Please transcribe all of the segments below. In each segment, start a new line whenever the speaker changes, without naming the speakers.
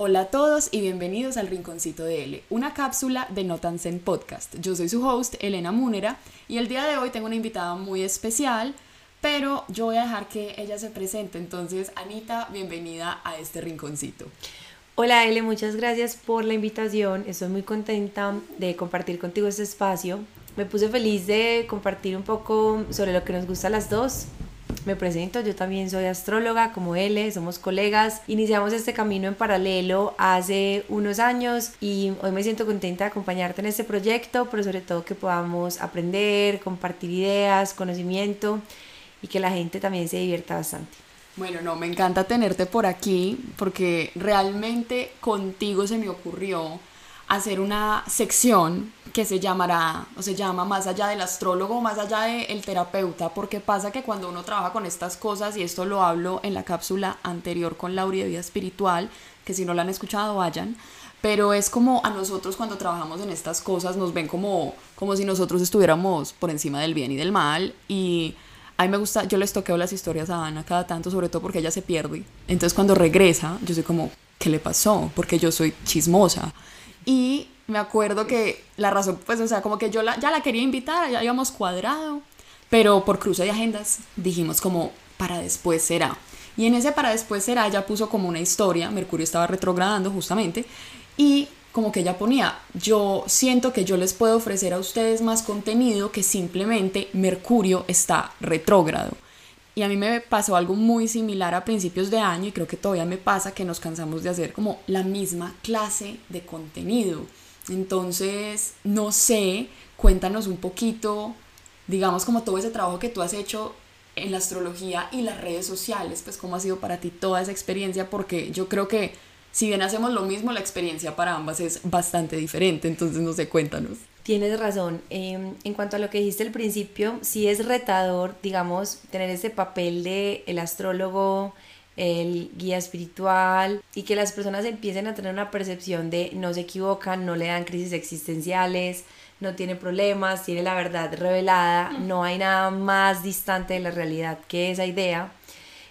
Hola a todos y bienvenidos al Rinconcito de L, una cápsula de Notansen Podcast. Yo soy su host, Elena Múnera, y el día de hoy tengo una invitada muy especial, pero yo voy a dejar que ella se presente. Entonces, Anita, bienvenida a este Rinconcito.
Hola L, muchas gracias por la invitación. Estoy muy contenta de compartir contigo este espacio. Me puse feliz de compartir un poco sobre lo que nos gusta a las dos, me presento, yo también soy astróloga como él, somos colegas. Iniciamos este camino en paralelo hace unos años y hoy me siento contenta de acompañarte en este proyecto, pero sobre todo que podamos aprender, compartir ideas, conocimiento y que la gente también se divierta bastante.
Bueno, no, me encanta tenerte por aquí porque realmente contigo se me ocurrió hacer una sección que se llamará o se llama más allá del astrólogo, más allá del terapeuta, porque pasa que cuando uno trabaja con estas cosas, y esto lo hablo en la cápsula anterior con Lauri de vida espiritual, que si no la han escuchado vayan, pero es como a nosotros cuando trabajamos en estas cosas nos ven como, como si nosotros estuviéramos por encima del bien y del mal y a mí me gusta, yo les toqueo las historias a Ana cada tanto, sobre todo porque ella se pierde. Entonces cuando regresa, yo soy como, ¿qué le pasó? Porque yo soy chismosa. Y me acuerdo que la razón, pues, o sea, como que yo la, ya la quería invitar, ya habíamos cuadrado, pero por cruce de agendas dijimos como, para después será. Y en ese para después será, ella puso como una historia, Mercurio estaba retrogradando justamente, y como que ella ponía, yo siento que yo les puedo ofrecer a ustedes más contenido que simplemente Mercurio está retrógrado. Y a mí me pasó algo muy similar a principios de año y creo que todavía me pasa que nos cansamos de hacer como la misma clase de contenido. Entonces, no sé, cuéntanos un poquito, digamos como todo ese trabajo que tú has hecho en la astrología y las redes sociales, pues cómo ha sido para ti toda esa experiencia, porque yo creo que si bien hacemos lo mismo, la experiencia para ambas es bastante diferente, entonces no sé, cuéntanos.
Tienes razón. Em, en cuanto a lo que dijiste al principio, sí es retador, digamos, tener ese papel de el astrólogo, el guía espiritual y que las personas empiecen a tener una percepción de no se equivocan, no le dan crisis existenciales, no tiene problemas, tiene la verdad revelada, no hay nada más distante de la realidad que esa idea.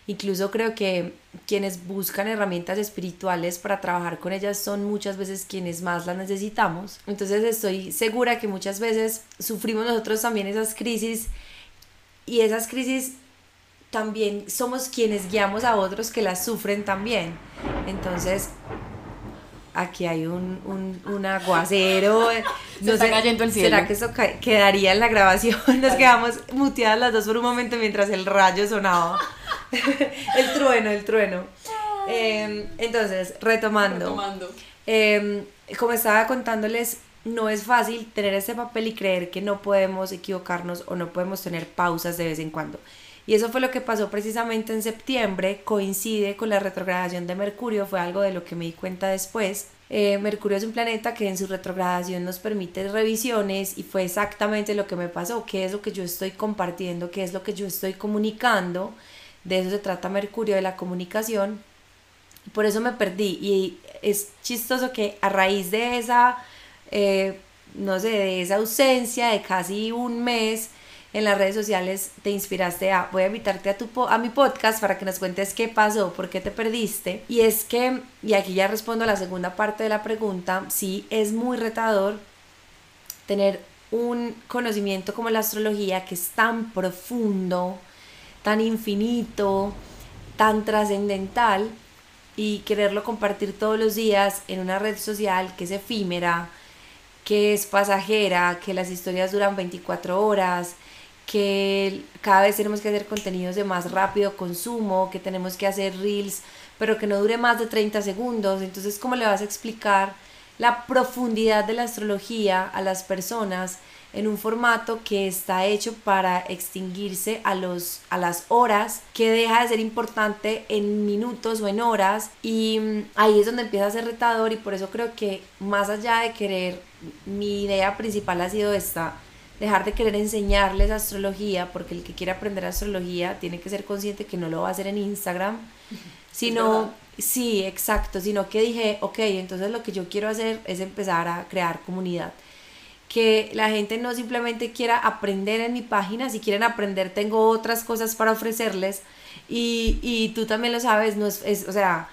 Incluso creo que quienes buscan herramientas espirituales para trabajar con ellas son muchas veces quienes más las necesitamos. Entonces estoy segura que muchas veces sufrimos nosotros también esas crisis y esas crisis también somos quienes guiamos a otros que las sufren también. Entonces aquí hay un, un, aguacero.
No Se está cayendo el cielo.
¿Será que eso quedaría en la grabación? Nos quedamos muteadas las dos por un momento mientras el rayo sonaba. el trueno, el trueno. Em, entonces, retomando. Em, como estaba contándoles, no es fácil tener ese papel y creer que no podemos equivocarnos o no podemos tener pausas de vez en cuando. Y eso fue lo que pasó precisamente en septiembre, coincide con la retrogradación de Mercurio, fue algo de lo que me di cuenta después. Eh, Mercurio es un planeta que en su retrogradación nos permite revisiones y fue exactamente lo que me pasó, qué es lo que yo estoy compartiendo, qué es lo que yo estoy comunicando de eso se trata Mercurio, de la comunicación. Por eso me perdí. Y es chistoso que a raíz de esa, eh, no sé, de esa ausencia de casi un mes en las redes sociales, te inspiraste a, voy a invitarte a, tu, a mi podcast para que nos cuentes qué pasó, por qué te perdiste. Y es que, y aquí ya respondo a la segunda parte de la pregunta, sí es muy retador tener un conocimiento como la astrología que es tan profundo, tan infinito, tan trascendental y quererlo compartir todos los días en una red social que es efímera, que es pasajera, que las historias duran 24 horas, que cada vez tenemos que hacer contenidos de más rápido consumo, que tenemos que hacer reels, pero que no dure más de 30 segundos. Entonces, ¿cómo le vas a explicar la profundidad de la astrología a las personas en un formato que está hecho para extinguirse a, los, a las horas, que deja de ser importante en minutos o en horas y mm, ahí es donde empieza a ser retador y por eso creo que más allá de querer, mi idea principal ha sido esta, dejar de querer enseñarles astrología, porque el que quiere aprender astrología tiene que ser consciente que no lo va a hacer en Instagram, sino, sí, exacto, sino que dije, ok, entonces lo que yo quiero hacer es empezar a crear comunidad. Que la gente no simplemente quiera aprender en mi página, si quieren aprender tengo otras cosas para ofrecerles y, y tú también lo sabes, no es, o sea,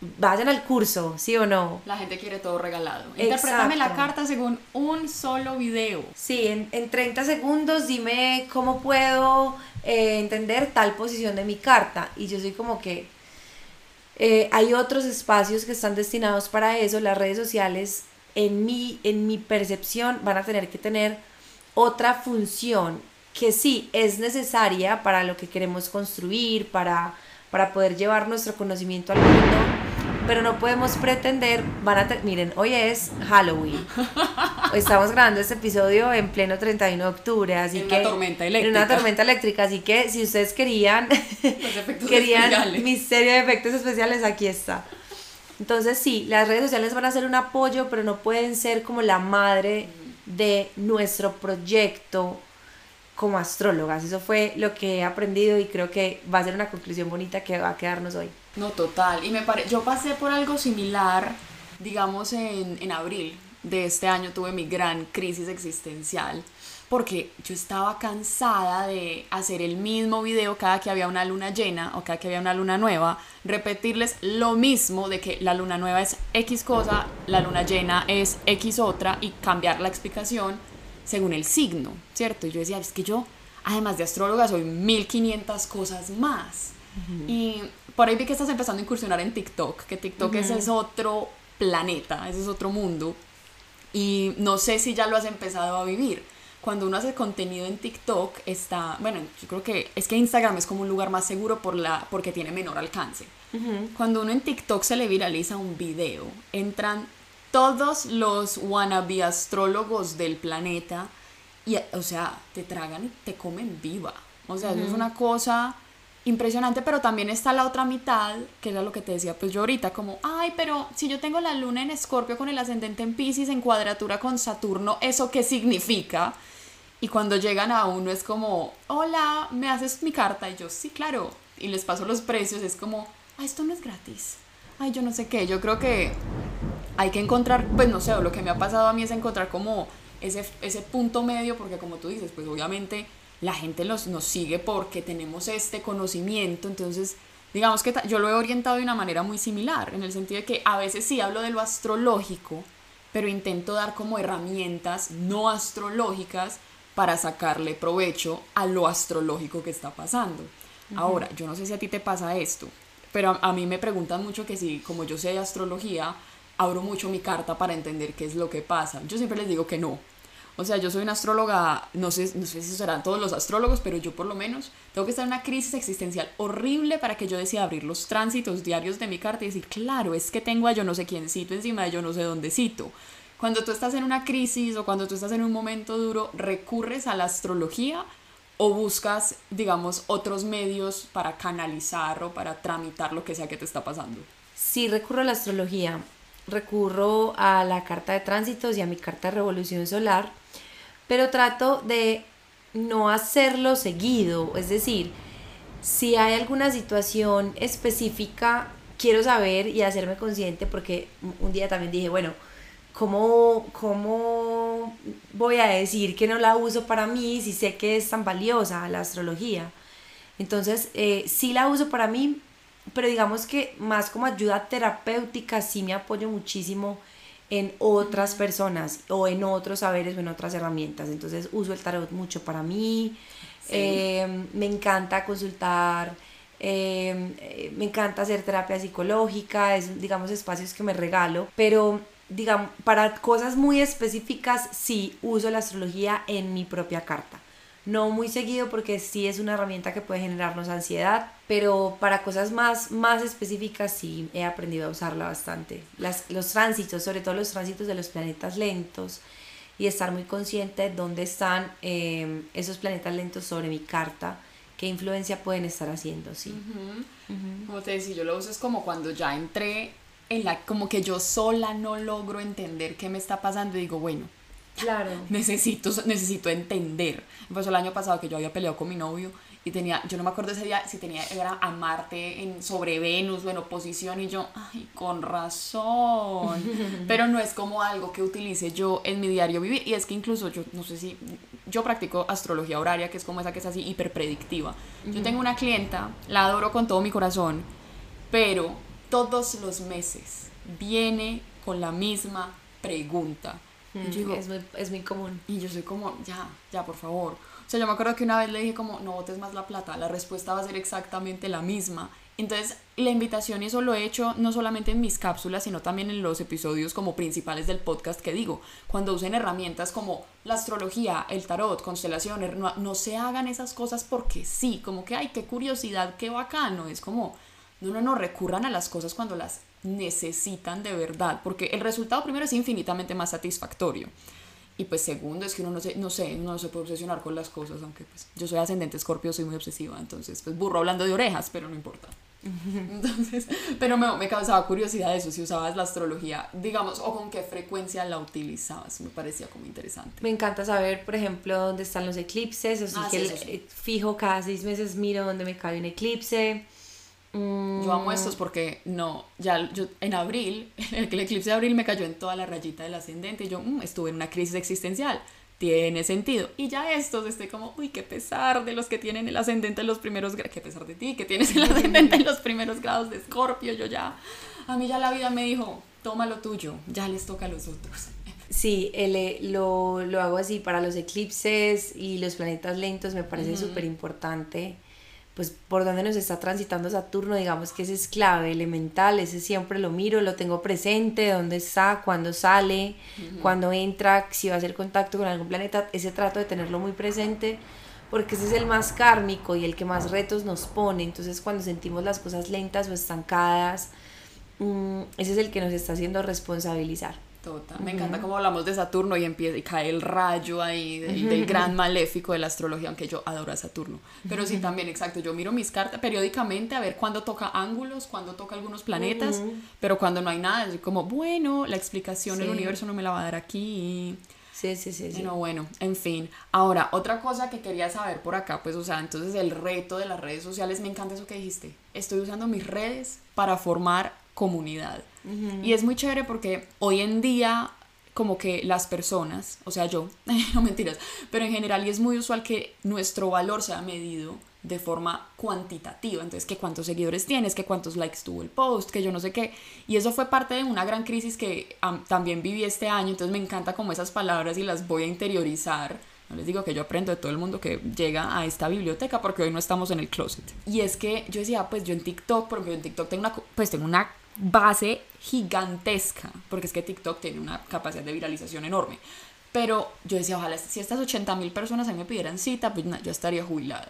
vayan al curso, ¿sí o no?
La gente quiere todo regalado. Interprétame la carta según un solo video.
Sí, en, en 30 segundos dime cómo puedo eh, entender tal posición de mi carta. Y yo soy como que... Eh, hay otros espacios que están destinados para eso. Las redes sociales, en mi, en mi percepción, van a tener que tener otra función que sí es necesaria para lo que queremos construir, para, para poder llevar nuestro conocimiento al mundo pero no podemos pretender, van a, miren, hoy es Halloween. Estamos grabando este episodio en pleno 31 de octubre, así
en
que...
Una tormenta eléctrica.
En una tormenta eléctrica, así que si ustedes querían, querían mi serie de efectos especiales, aquí está. Entonces sí, las redes sociales van a ser un apoyo, pero no pueden ser como la madre de nuestro proyecto como astrólogas. Eso fue lo que he aprendido y creo que va a ser una conclusión bonita que va a quedarnos hoy.
No, total. Y me pare... yo pasé por algo similar, digamos, en, en abril de este año tuve mi gran crisis existencial porque yo estaba cansada de hacer el mismo video cada que había una luna llena o cada que había una luna nueva, repetirles lo mismo de que la luna nueva es X cosa, la luna llena es X otra y cambiar la explicación según el signo, ¿cierto? Y yo decía, es que yo, además de astróloga, soy 1500 cosas más. Y por ahí vi que estás empezando a incursionar en TikTok, que TikTok ese es otro planeta, ese es otro mundo. Y no sé si ya lo has empezado a vivir. Cuando uno hace contenido en TikTok está, bueno, yo creo que es que Instagram es como un lugar más seguro por la, porque tiene menor alcance. Cuando uno en TikTok se le viraliza un video, entran todos los wannabe astrólogos del planeta y, o sea, te tragan y te comen viva. O sea, eso es una cosa impresionante, pero también está la otra mitad, que era lo que te decía pues yo ahorita, como, ay, pero si yo tengo la luna en escorpio con el ascendente en Pisces en cuadratura con Saturno, ¿eso qué significa? Y cuando llegan a uno es como, hola, ¿me haces mi carta? Y yo, sí, claro. Y les paso los precios, es como, ay, esto no es gratis. Ay, yo no sé qué. Yo creo que hay que encontrar, pues no sé, lo que me ha pasado a mí es encontrar como ese, ese punto medio, porque como tú dices, pues obviamente la gente los, nos sigue porque tenemos este conocimiento, entonces digamos que yo lo he orientado de una manera muy similar, en el sentido de que a veces sí hablo de lo astrológico, pero intento dar como herramientas no astrológicas para sacarle provecho a lo astrológico que está pasando. Ahora, yo no sé si a ti te pasa esto, pero a, a, mí me preguntan mucho que si, como yo sé de astrología, abro mucho mi carta para entender qué es lo que pasa. Yo siempre les digo que no, o sea, yo soy una astróloga, no sé, no sé si serán todos los astrólogos, pero yo por lo menos tengo que estar en una crisis existencial horrible para que yo decida abrir los tránsitos diarios de mi carta y decir, claro, es que tengo a yo no sé quién cito encima de yo no sé dónde cito. Cuando tú estás en una crisis o cuando tú estás en un momento duro, recurres a la astrología o buscas, digamos, otros medios para canalizar o para tramitar lo que sea que te está pasando.
Sí, recurro a la astrología. Recurro a la carta de tránsitos y a mi carta de revolución solar pero trato de no hacerlo seguido, es decir, si hay alguna situación específica, quiero saber y hacerme consciente porque un día también dije, bueno, ¿cómo, cómo voy a decir que no la uso para mí si sé que es tan valiosa la astrología? Entonces, eh, sí la uso para mí, pero digamos que más como ayuda terapéutica, sí me apoyo muchísimo en otras personas o en otros saberes o en otras herramientas. Entonces uso el tarot mucho para mí, em, me encanta consultar, em, eh, me encanta hacer terapia psicológica, es digamos espacios que me regalo, pero digamos para cosas muy específicas sí uso la astrología en mi propia carta no muy seguido porque sí es una herramienta que puede generarnos ansiedad, pero para cosas más, más específicas sí he aprendido a usarla bastante. Las, los tránsitos, sobre todo los tránsitos de los planetas lentos y estar muy consciente de dónde están eh, esos planetas lentos sobre mi carta, qué influencia pueden estar haciendo, sí.
Como te decía, yo lo uso es como cuando ya entré en la, como que yo sola no logro entender qué me está pasando y digo, bueno,
Claro.
Necesito, necesito entender. Pues el año pasado que yo había peleado con mi novio y tenía, yo no me acuerdo ese día si tenía, era a Marte en, sobre Venus o en oposición y yo, ay, con razón. Pero no es como algo que utilice yo en mi diario vivir. Y es que incluso yo, no sé si, yo practico astrología horaria, que es como esa que es así hiper predictiva. Yo tengo una clienta, la adoro con todo mi corazón, pero todos los meses viene con la misma pregunta.
Mm, es, muy, es muy común.
Y yo soy como, ya, ya, por favor. O sea, yo me acuerdo que una vez le dije como, no botes más la plata, la respuesta va a ser exactamente la misma. Entonces, la invitación, y eso lo he hecho no solamente en mis cápsulas, sino también en los episodios como principales del podcast que digo, cuando usen herramientas como la astrología, el tarot, constelaciones, no, no se hagan esas cosas porque sí, como que, ay, qué curiosidad, qué bacano, es como, no, no, no, recurran a las cosas cuando las necesitan de verdad, porque el resultado primero es infinitamente más satisfactorio. Y pues segundo es que uno no se, no sé, uno no se puede obsesionar con las cosas, aunque pues yo soy ascendente escorpio, soy muy obsesiva, entonces pues burro hablando de orejas, pero no importa. Entonces, pero me, me, causaba curiosidad eso, si usabas la astrología, digamos, o con qué frecuencia la utilizabas, me parecía como interesante.
Me encanta saber, por ejemplo, dónde están los eclipses, sea, ah, que eh, fijo cada seis meses miro dónde me cae un eclipse.
Yo amo estos porque no, ya yo en abril, el, eclipse de abril me cayó en toda la rayita del ascendente y yo mm, estuve en una crisis existencial. Tiene sentido. Y ya estos estoy como, uy, qué pesar de los que tienen el ascendente en los primeros grados, qué pesar de ti, que tienes el ascendente en los primeros grados de Escorpio. Yo ya, a mí ya la vida me dijo, toma lo tuyo, ya les toca a los otros.
Sí, el, lo, lo, hago así para los eclipses y los planetas lentos, me parece súper importante pues por donde nos está transitando Saturno, digamos que ese es clave, elemental, ese siempre lo miro, lo tengo presente, dónde está, cuándo sale, cuándo entra, si va a hacer contacto con algún planeta, ese trato de tenerlo muy presente, porque ese es el más kármico y el que más retos nos pone, entonces cuando sentimos las cosas lentas o estancadas, mm, ese es el que nos está haciendo responsabilizar.
Total. Me encanta cómo hablamos de Saturno y empieza y cae el rayo ahí del, gran maléfico de la astrología, aunque yo adoro a Saturno. Pero sí, también, exacto. Yo miro mis cartas periódicamente a ver cuándo toca ángulos, cuándo toca algunos planetas, pero cuando no hay nada, es como, bueno, la explicación del universo no me la va a dar aquí.
Sí, sí, sí, sí.
Bueno, bueno, en fin. Ahora, otra cosa que quería saber por acá, pues, o sea, entonces el reto de las redes sociales, me encanta eso que dijiste. Estoy usando mis redes para formar comunidad. Y es muy chévere porque hoy en día como que las personas, o sea yo, no mentiras, pero en general y es muy usual que nuestro valor sea medido de forma cuantitativa, entonces que cuántos seguidores tienes, que cuántos likes tuvo el post, que yo no sé qué, y eso fue parte de una gran crisis que también viví este año, entonces me encanta como esas palabras y las voy a interiorizar. No les digo que yo aprendo de todo el mundo que llega a esta biblioteca porque hoy no estamos en el closet. Y es que yo decía, pues yo en TikTok, porque yo en TikTok tengo una, pues tengo una base gigantesca, porque es que TikTok tiene una capacidad de viralización enorme. Pero yo decía, ojalá si estas 80 mil personas a mí me pidieran cita, pues yo estaría jubilada,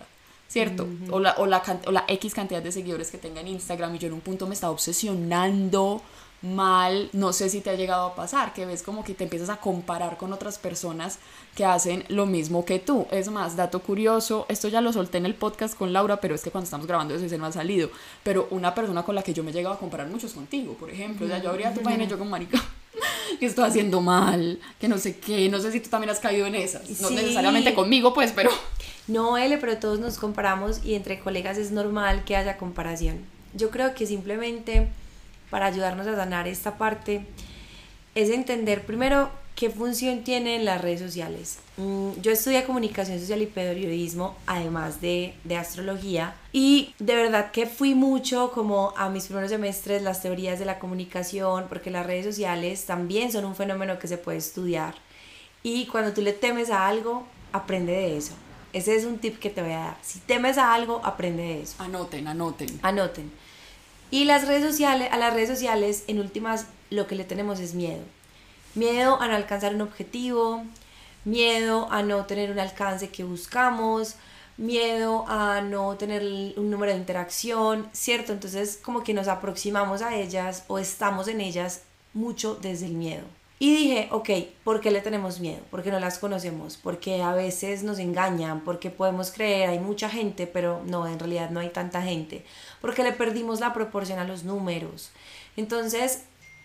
¿cierto? o, la, o, la, o la X cantidad de seguidores que tenga en Instagram y yo en un punto me estaba obsesionando mal, no sé si te ha llegado a pasar, que ves como que te empiezas a comparar con otras personas que hacen lo mismo que tú. Es más, dato curioso, esto ya lo solté en el podcast con Laura, pero es que cuando estamos grabando eso no ha salido, pero una persona con la que yo me he llegado a comparar mucho es contigo, por ejemplo, o sea, yo abría tu página y yo como marica, que estoy haciendo mal, que no sé qué, no sé si tú también has caído en esas, no necesariamente conmigo, pues, pero...
No, L, pero todos nos comparamos y entre colegas es normal que haya comparación. Yo creo que simplemente para ayudarnos a sanar esta parte es entender primero qué función tienen las redes sociales. Mm, yo estudié comunicación social y periodismo, además de, de, astrología, y de verdad que fui mucho como a mis primeros semestres las teorías de la comunicación, porque las redes sociales también son un fenómeno que se puede estudiar. Y cuando tú le temes a algo, aprende de eso. Ese es un tip que te voy a dar. Si temes a algo, aprende de eso.
Anoten, anoten.
Anoten. Y las redes sociales, a las redes sociales, en últimas, lo que le tenemos es miedo. Miedo a no alcanzar un objetivo, miedo a no tener un alcance que buscamos, miedo a no tener un número de interacción, ¿cierto? Entonces como que nos aproximamos a ellas o estamos en ellas mucho desde el miedo. Y dije, ok, ¿por qué le tenemos miedo? Porque no las conocemos, porque a veces nos engañan, porque podemos creer, hay mucha gente, pero no, en realidad no hay tanta gente, porque le perdimos la proporción a los números. Entonces,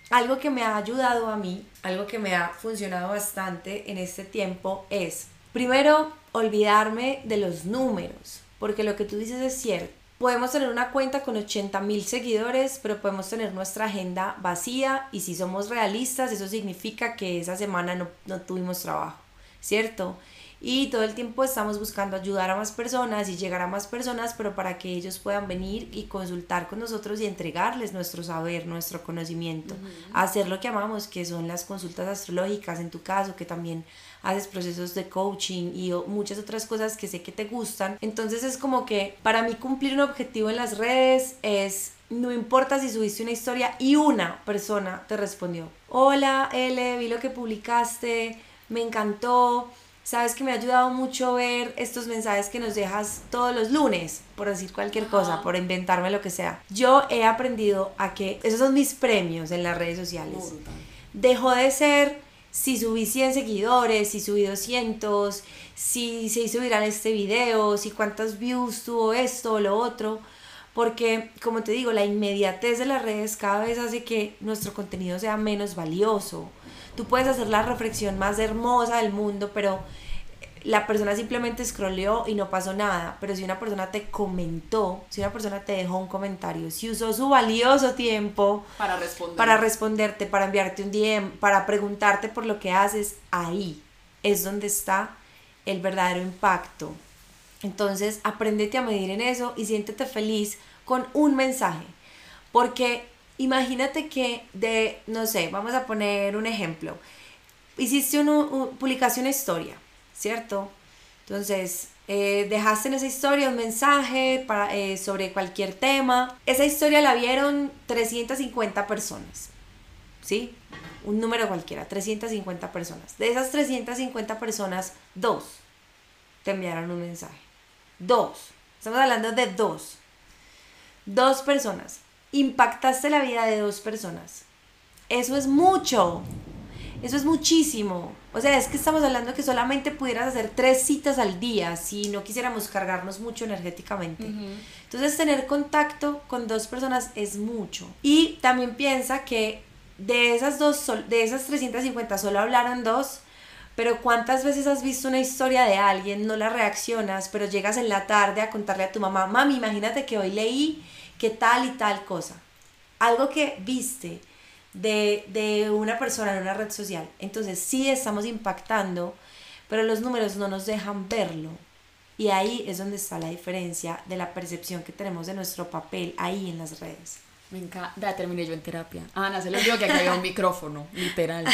algo que me ha ayudado a mí, algo que me ha funcionado bastante en este tiempo es, primero, olvidarme de los números, porque lo que tú dices es cierto Podemos tener una cuenta con 80 mil seguidores, pero podemos tener nuestra agenda vacía y si somos realistas, eso significa que esa semana no, no tuvimos trabajo, ¿cierto? y todo el tiempo estamos buscando ayudar a más personas y llegar a más personas, pero para que ellos puedan venir y consultar con nosotros y entregarles nuestro saber, nuestro conocimiento, hacer lo que amamos, que son las consultas astrológicas en tu caso, que también haces procesos de coaching y muchas otras cosas que sé que te gustan. Entonces es como que para mí cumplir un objetivo en las redes es no importa si subiste una historia y una persona te respondió. Hola, L, vi lo que publicaste, me encantó Sabes que me ha ayudado mucho ver estos mensajes que nos dejas todos los lunes, por decir cualquier cosa, por inventarme lo que sea. Yo he aprendido a que esos son mis premios en las redes sociales. Dejó de ser si subí 100 seguidores, si subí 200, si se hizo viral este video, si cuántas views tuvo esto o lo otro. Porque, como te digo, la inmediatez de las redes cada vez hace que nuestro contenido sea menos valioso Tú puedes hacer la reflexión más hermosa del mundo, pero la persona simplemente scrolleó y no pasó nada. Pero si una persona te comentó, si una persona te dejó un comentario, si usó su valioso tiempo
para, responder.
para responderte, para enviarte un DM, para preguntarte por lo que haces, ahí es donde está el verdadero impacto. Entonces, apréndete a medir en eso y siéntete feliz con un mensaje. Porque imagínate que de, no sé, vamos a poner un ejemplo. Hiciste una, publicación historia, ¿cierto? Entonces, eh, dejaste en esa historia un mensaje para, eh, sobre cualquier tema. Esa historia la vieron 350 personas, ¿sí? Un número cualquiera, 350 personas. De esas 350 personas, dos te enviaron un mensaje. Dos. Estamos hablando de dos. Dos personas impactaste la vida de dos personas. Eso es mucho. Eso es muchísimo. O sea, es que estamos hablando que solamente pudieras hacer tres citas al día si no quisiéramos cargarnos mucho energéticamente. Entonces, tener contacto con dos personas es mucho. Y también piensa que de esas dos, de esas 350 solo hablaron dos, pero ¿cuántas veces has visto una historia de alguien, no la reaccionas, pero llegas en la tarde a contarle a tu mamá, mami, imagínate que hoy leí que tal y tal cosa. Algo que viste de, una persona en una red social. Entonces sí estamos impactando, pero los números no nos dejan verlo. Y ahí es donde está la diferencia de la percepción que tenemos de nuestro papel ahí en las redes.
Me encanta, terminé yo en terapia. Ana, se lo digo que acá había un micrófono, literal,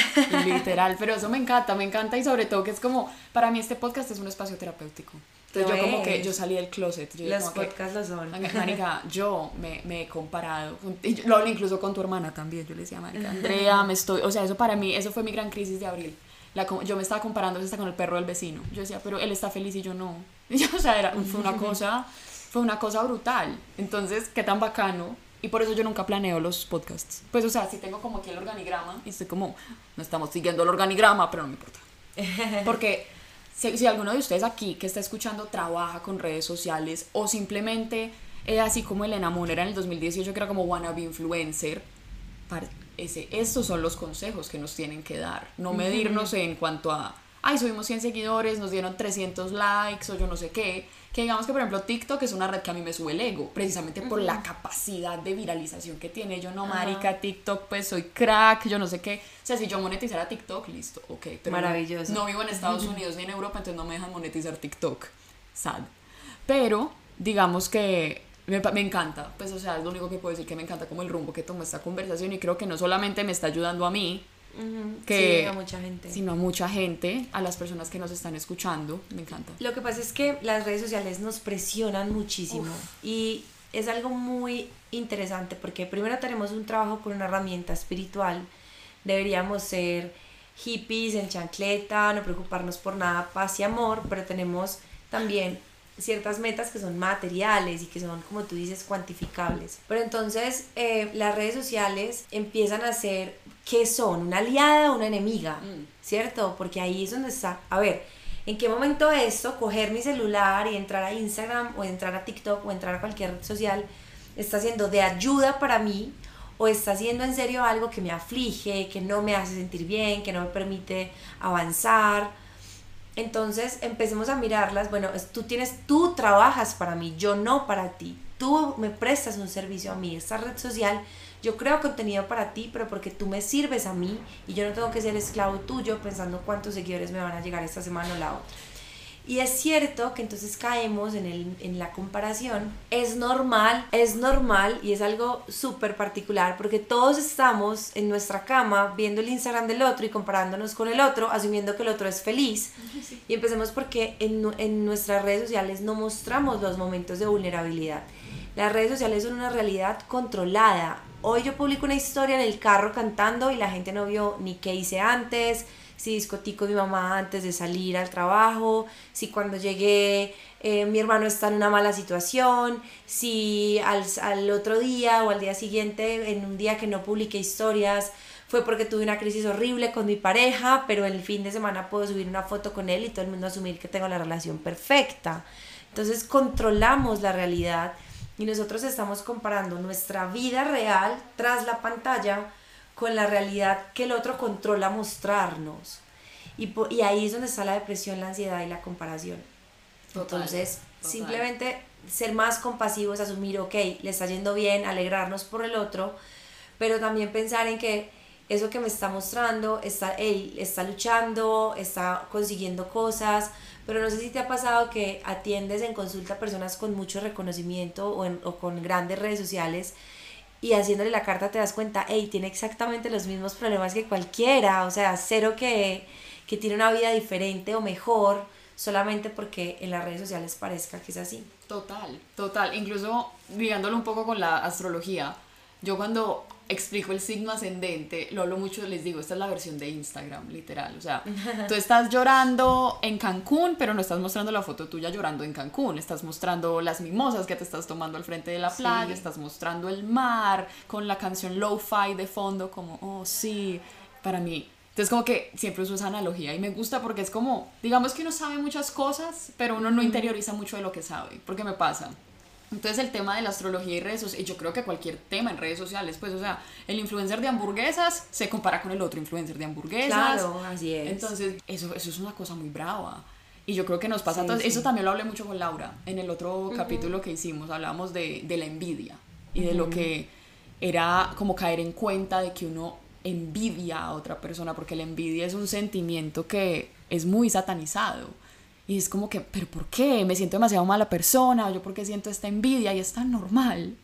literal, pero eso me encanta, me encanta y sobre todo que es como, para mí este podcast es un espacio terapéutico. Entonces yo como que yo salí del closet. Yo
Los podcasts lo son.
Marica, yo me, me he comparado, lo hablo incluso con tu hermana también, yo le decía, Marica, Andrea, me estoy, o sea, eso para mí, eso fue mi gran crisis de abril. La, yo me estaba comparando hasta con el perro del vecino. Yo decía, pero él está feliz y yo no. o sea, era, fue una cosa, fue una cosa brutal. Entonces, qué tan bacano. Y por eso yo nunca planeo los podcasts. Pues, o sea, si tengo como aquí el organigrama y estoy como, no estamos siguiendo el organigrama, pero no me importa. Porque si, alguno de ustedes aquí que está escuchando trabaja con redes sociales o simplemente es así como el Moon era en el 2018 que era como wannabe influencer, ese, estos son los consejos que nos tienen que dar, no medirnos en cuanto a, ay, subimos 100 seguidores, nos dieron 300 likes o yo no sé qué, que digamos que por ejemplo TikTok es una red que a mí me sube el ego, precisamente por la capacidad de viralización que tiene. Yo no, marica, TikTok, pues soy crack, yo no sé qué. O sea, si yo monetizara TikTok, listo, ok.
Pero Maravilloso.
No, vivo en Estados Unidos ni en Europa, entonces no me dejan monetizar TikTok. Sad. Pero, digamos que me, me, encanta, pues o sea, es lo único que puedo decir que me encanta como el rumbo que toma esta conversación y creo que no solamente me está ayudando a mí,
que, a mucha gente.
Sino a mucha gente, a las personas que nos están escuchando. Me encanta.
Lo que pasa es que las redes sociales nos presionan muchísimo y es algo muy interesante porque primero tenemos un trabajo con una herramienta espiritual. Deberíamos ser hippies en chancleta, no preocuparnos por nada, paz y amor, pero tenemos también ciertas metas que son materiales y que son, como tú dices, cuantificables. Pero entonces eh, las redes sociales empiezan a ser, ¿qué son? ¿Una aliada o una enemiga? Mm. ¿Cierto? Porque ahí es donde está, a ver, ¿en qué momento esto, coger mi celular y entrar a Instagram o entrar a TikTok o entrar a cualquier red social, está siendo de ayuda para mí? o está haciendo en serio algo que me aflige, que no me hace sentir bien, que no me permite avanzar, entonces empecemos a mirarlas, bueno, tú tienes, tú trabajas para mí, yo no para ti, tú me prestas un servicio a mí, esta red social, yo creo contenido para ti, pero porque tú me sirves a mí y yo no tengo que ser esclavo tuyo pensando cuántos seguidores me van a llegar esta semana o la otra. Y es cierto que entonces caemos en, el, en la comparación. Es normal, es normal y es algo súper particular porque todos estamos en nuestra cama viendo el Instagram del otro y comparándonos con el otro, asumiendo que el otro es feliz. Y empecemos porque en, en nuestras redes sociales no mostramos los momentos de vulnerabilidad. Las redes sociales son una realidad controlada. Hoy yo publico una historia en el carro cantando y la gente no vio ni qué hice antes, si discotico mi mamá antes de salir al trabajo, si cuando llegué eh, mi hermano está en una mala situación, si al, al, otro día o al día siguiente, en un día que no publiqué historias, fue porque tuve una crisis horrible con mi pareja, pero el fin de semana puedo subir una foto con él y todo el mundo asumir que tengo la relación perfecta. Entonces controlamos la realidad y nosotros estamos comparando nuestra vida real tras la pantalla con la realidad que el otro controla mostrarnos. Y, y ahí es donde está la depresión, la ansiedad y la comparación. Entonces, simplemente ser más compasivos, asumir, ok, le está yendo bien, alegrarnos por el otro, pero también pensar en que eso que me está mostrando, está, él está luchando, está consiguiendo cosas, pero no sé si te ha pasado que atiendes en consulta personas con mucho reconocimiento o, o con grandes redes sociales y haciéndole la carta te das cuenta, hey, tiene exactamente los mismos problemas que cualquiera, o sea, cero que, que tiene una vida diferente o mejor solamente porque en las redes sociales parezca que es así.
Total, total, incluso ligándolo un poco con la astrología, yo cuando explico el signo ascendente, lo hablo mucho, les digo, esta es la versión de Instagram, literal. O sea, tú estás llorando en Cancún, pero no estás mostrando la foto tuya llorando en Cancún. Estás mostrando las mimosas que te estás tomando al frente de la playa, estás mostrando el mar con la canción Lo-Fi de fondo, como, oh, sí, para mí. Entonces como que siempre uso esa analogía y me gusta porque es como, digamos que uno sabe muchas cosas, pero uno no interioriza mucho de lo que sabe, porque me pasa. Entonces el tema de la astrología y redes sociales, y yo creo que cualquier tema en redes sociales, pues, o sea, el influencer de hamburguesas se compara con el otro influencer de hamburguesas.
Claro, así es.
Entonces, eso, eso es una cosa muy brava. Y yo creo que nos pasa, eso también lo hablé mucho con Laura, en el otro capítulo que hicimos, hablábamos de, de la envidia y de lo que era como caer en cuenta de que uno envidia a otra persona, porque la envidia es un sentimiento que es muy satanizado y es como que, pero ¿por qué? Me siento demasiado mala persona, yo porque siento esta envidia y es tan normal.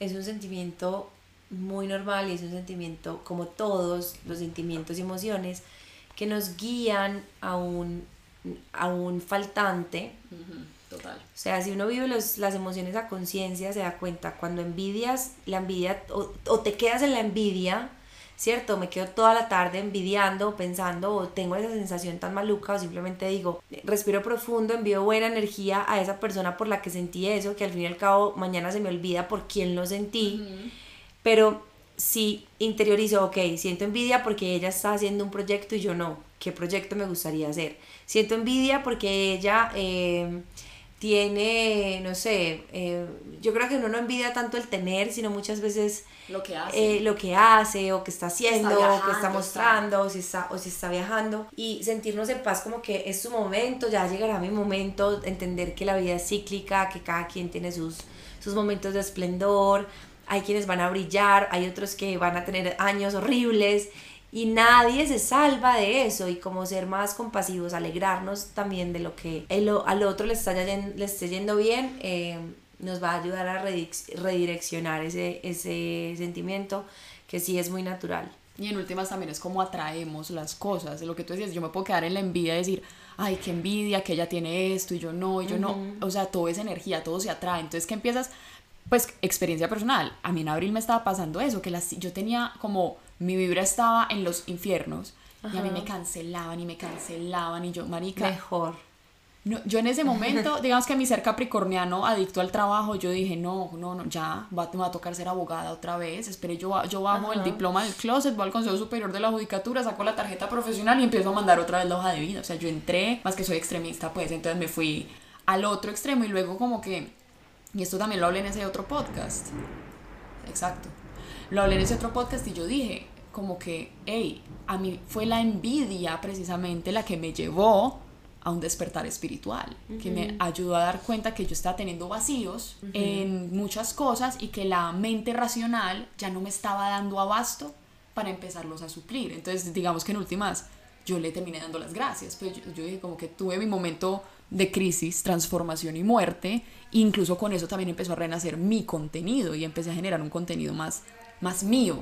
Es un sentimiento muy normal y es un sentimiento, como todos los sentimientos y emociones, que nos guían a un, a un faltante.
Total.
O sea, si uno vive los, las emociones a conciencia, se da cuenta, cuando envidias, la envidia, o, o te quedas en la envidia, ¿cierto? Me quedo toda la tarde envidiando, pensando, o tengo esa sensación tan maluca, o simplemente digo, respiro profundo, envío buena energía a esa persona por la que sentí eso, que al fin y al cabo mañana se me olvida por quién lo sentí, pero si interiorizo, ok, siento envidia porque ella está haciendo un proyecto y yo no, ¿qué proyecto me gustaría hacer? Siento envidia porque ella... Eh, tiene, no sé, eh, yo creo que uno no envidia tanto el tener, sino muchas veces
lo que hace,
eh, lo que hace o que está haciendo, o que está mostrando, O, si está, o si está viajando. Y sentirnos en paz como que es su momento, ya llegará mi momento, entender que la vida es cíclica, que cada quien tiene sus, sus momentos de esplendor, hay quienes van a brillar, hay otros que van a tener años horribles y nadie se salva de eso y como ser más compasivos, alegrarnos también de lo que el, al otro le, está, le esté yendo bien, eh, nos va a ayudar a redireccionar ese, ese sentimiento que sí es muy natural.
Y en últimas también es como atraemos las cosas. Lo que tú decías, yo me puedo quedar en la envidia y decir, ay, qué envidia, que ella tiene esto y yo no, y yo no. O sea, todo es energía, todo se atrae. Entonces, ¿qué empiezas? Pues experiencia personal. A mí en abril me estaba pasando eso, que las, yo tenía como mi vibra estaba en los infiernos y a mí me cancelaban y me cancelaban y yo, marica.
Mejor.
No, yo en ese momento, digamos que mi ser capricorniano adicto al trabajo, yo dije, no, no, no, ya, va, me va a tocar ser abogada otra vez. Esperé, yo, yo bajo el diploma del closet, voy al Consejo Superior de la Judicatura, saco la tarjeta profesional y empiezo a mandar otra vez la hoja de vida. O sea, yo entré, más que soy extremista, pues entonces me fui al otro extremo y luego como que, y esto también lo hablé en ese otro podcast. Exacto lo hablé en ese otro podcast y yo dije como que, hey, a mí fue la envidia precisamente la que me llevó a un despertar espiritual, que me ayudó a dar cuenta que yo estaba teniendo vacíos en muchas cosas y que la mente racional ya no me estaba dando abasto para empezarlos a suplir. Entonces, digamos que en últimas, yo le terminé dando las gracias, pues yo, yo dije como que tuve mi momento de crisis, transformación y muerte. Incluso con eso también empezó a renacer mi contenido y empecé a generar un contenido más, más mío.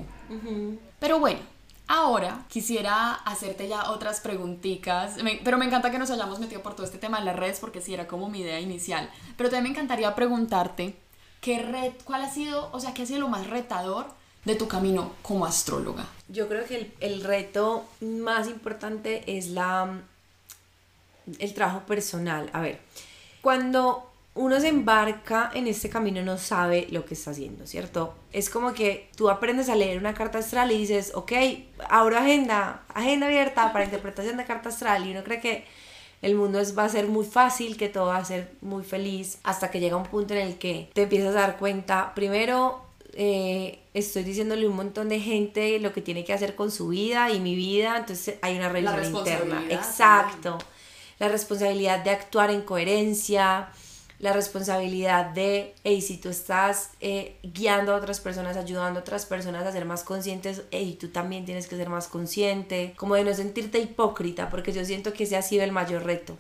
Pero bueno, ahora quisiera hacerte ya otras preguntitas, pero me encanta que nos hayamos metido por todo este tema de las redes porque sí era como mi idea inicial. Pero también me encantaría preguntarte, ¿qué red, ¿cuál ha sido, o sea, qué ha sido lo más retador de tu camino como astróloga?
Yo creo que el, el reto más importante es la, el trabajo personal. A ver, cuando uno se embarca en este camino no sabe lo que está haciendo, ¿cierto? Es como que tú aprendes a leer una carta astral y dices, ok, abro agenda, agenda abierta para interpretación de carta astral y uno cree que el mundo es, va a ser muy fácil, que todo va a ser muy feliz, hasta que llega un punto en el que te empiezas a dar cuenta, primero, eh, estoy diciéndole a un montón de gente lo que tiene que hacer con su vida y mi vida, entonces hay una revisión interna. Exacto. La responsabilidad de actuar en coherencia, la responsabilidad de, hey, si tú estás eh, guiando a otras personas, ayudando a otras personas a ser más conscientes, hey, tú también tienes que ser más consciente, como de no sentirte hipócrita, porque yo siento que ese ha sido el mayor reto.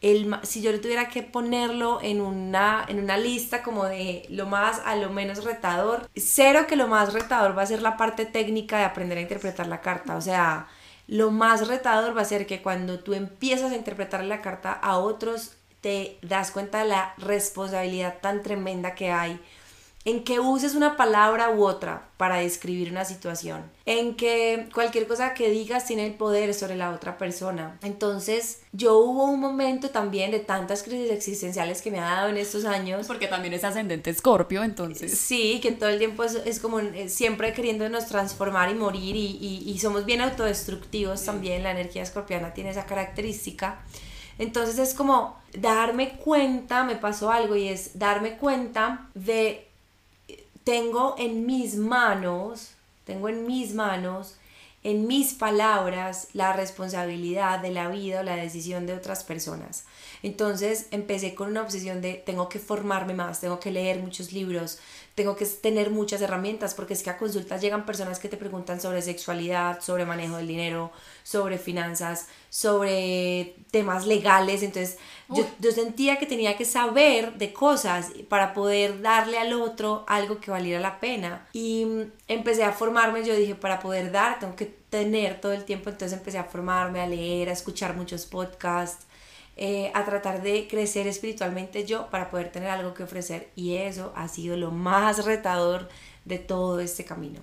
El, si yo le tuviera que ponerlo en una, en una lista como de lo más a lo menos retador, cero que lo más retador va a ser la parte técnica de aprender a interpretar la carta, o sea, lo más retador va a ser que cuando tú empiezas a interpretar la carta a otros, te das cuenta de la responsabilidad tan tremenda que hay en que uses una palabra u otra para describir una situación, en que cualquier cosa que digas tiene el poder sobre la otra persona. Entonces, yo hubo un momento también de tantas crisis existenciales que me ha dado en estos años.
Porque también es ascendente escorpio, entonces.
Sí, que todo el tiempo es, como eh, siempre queriéndonos transformar y morir y, y somos bien autodestructivos también, la energía escorpiana tiene esa característica. Entonces es como darme cuenta, me pasó algo y es darme cuenta de, tengo en mis manos, tengo en mis manos, en mis palabras, la responsabilidad de la vida o la decisión de otras personas. Entonces empecé con una obsesión de tengo que formarme más, tengo que leer muchos libros, tengo que tener muchas herramientas porque es que a consultas llegan personas que te preguntan sobre sexualidad, sobre manejo del dinero, sobre finanzas, sobre temas legales. Entonces yo, yo, sentía que tenía que saber de cosas para poder darle al otro algo que valiera la pena. Y mm, empecé a formarme, yo dije, para poder dar tengo que tener todo el tiempo. Entonces empecé a formarme, a leer, a escuchar muchos podcasts eh, a tratar de crecer espiritualmente yo para poder tener algo que ofrecer y eso ha sido lo más retador de todo este camino.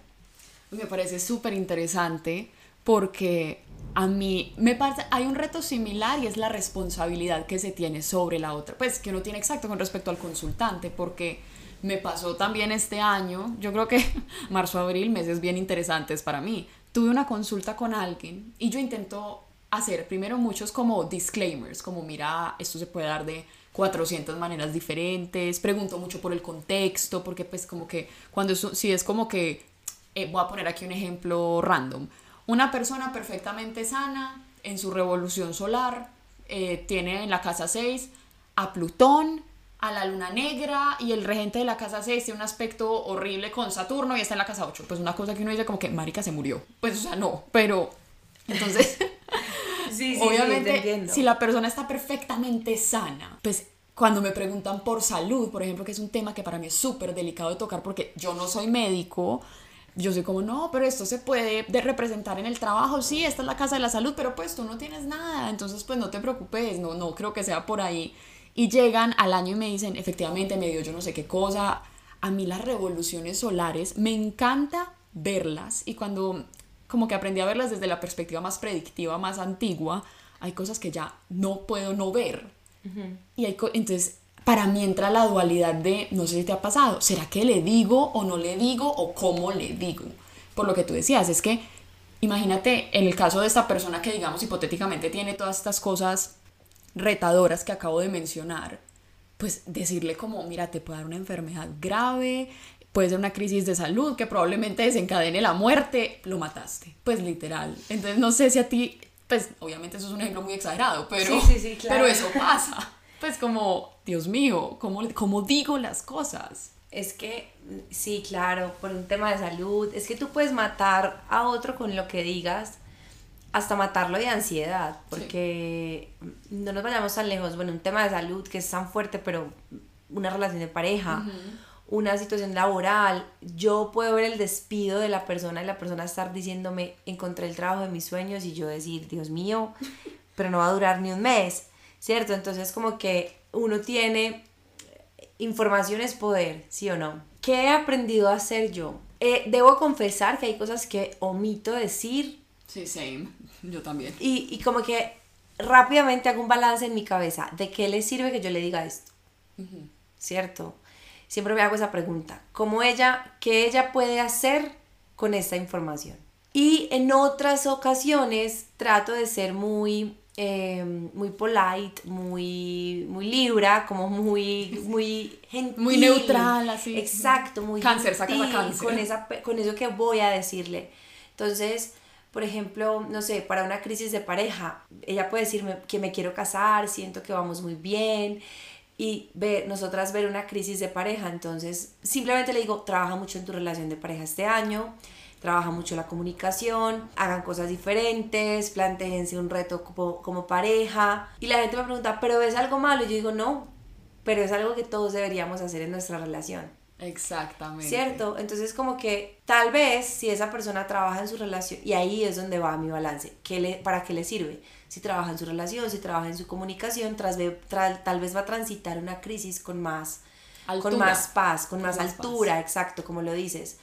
Me parece súper interesante porque a mí me parece, hay un reto similar y es la responsabilidad que se tiene sobre la otra, pues que uno tiene exacto con respecto al consultante, porque me pasó también este año, yo creo que marzo, abril, meses bien interesantes para mí. Tuve una consulta con alguien y yo intento hacer primero muchos como disclaimers, como mira, esto se puede dar de 400 maneras diferentes, pregunto mucho por el contexto, porque pues como que cuando si es como que, eh, voy a poner aquí un ejemplo random, una persona perfectamente sana en su revolución solar, eh, tiene en la casa 6 a Plutón, a la luna negra y el regente de la casa 6 tiene un aspecto horrible con Saturno y está en la casa 8. Pues una cosa que uno dice como que Marica se murió. Pues o sea, no, pero entonces Obviamente, si la persona está perfectamente sana, pues cuando me preguntan por salud, por ejemplo, que es un tema que para mí es súper delicado de tocar porque yo no soy médico, yo soy como, no, pero esto se puede representar en el trabajo, sí, esta es la casa de la salud, pero pues tú no tienes nada, entonces pues no te preocupes, no, no creo que sea por ahí. Y llegan al año y me dicen, efectivamente, me dio yo no sé qué cosa. A mí las revoluciones solares me encanta verlas y cuando como que aprendí a verlas desde la perspectiva más predictiva, más antigua, hay cosas que ya no puedo no ver. Y hay entonces, para mí entra la dualidad de, no sé si te ha pasado, ¿será que le digo o no le digo o cómo le digo? Por lo que tú decías, es que imagínate en el caso de esta persona que digamos hipotéticamente tiene todas estas cosas retadoras que acabo de mencionar, pues decirle como, mira, te puede dar una enfermedad grave, puede ser una crisis de salud que probablemente desencadene la muerte, lo mataste, pues literal. Entonces no sé si a ti, pues obviamente eso es un ejemplo muy exagerado, pero, pero eso pasa. Pues como, Dios mío, ¿cómo, ¿cómo digo las cosas?
Es que, sí, claro, por un tema de salud, es que tú puedes matar a otro con lo que digas hasta matarlo de ansiedad, porque no nos vayamos tan lejos. Bueno, un tema de salud que es tan fuerte, pero una relación de pareja, una situación laboral, yo puedo ver el despido de la persona y la persona estar diciéndome, encontré el trabajo de mis sueños y yo decir, Dios mío, pero no va a durar ni un mes, ¿cierto? Entonces como que uno tiene información es poder, ¿sí o no? ¿Qué he aprendido a hacer yo? Eh, debo confesar que hay cosas que omito decir.
Sí, same. Yo también.
Y, y como que rápidamente hago un balance en mi cabeza de qué le sirve que yo le diga esto. ¿Cierto? Siempre me hago esa pregunta. ¿Cómo ella, qué ella puede hacer con esta información? Y en otras ocasiones trato de ser muy Em, muy polite, muy, muy libra, como muy, muy gentil.
Muy neutral, así.
Exacto, muy
cáncer, gentil, cáncer.
Con, esa, con eso que voy a decirle. Entonces, por ejemplo, no sé, para una crisis de pareja, ella puede decirme que me quiero casar, siento que vamos muy bien, y ve, nosotras ver una crisis de pareja, entonces simplemente le digo, trabaja mucho en tu relación de pareja este año, trabaja mucho la comunicación, hagan cosas diferentes, planteense un reto como, como pareja. Y la gente me pregunta, ¿pero es algo malo? Y yo digo, no, pero es algo que todos deberíamos hacer en nuestra relación.
Exactamente.
¿Cierto? Entonces como que tal vez si esa persona trabaja en su relación, y ahí es donde va mi balance, ¿qué le, ¿para qué le sirve? Si trabaja en su relación, si trabaja en su comunicación, tras, tal vez va a transitar una crisis con más, con más paz, con, más, altura, exacto, como lo dices.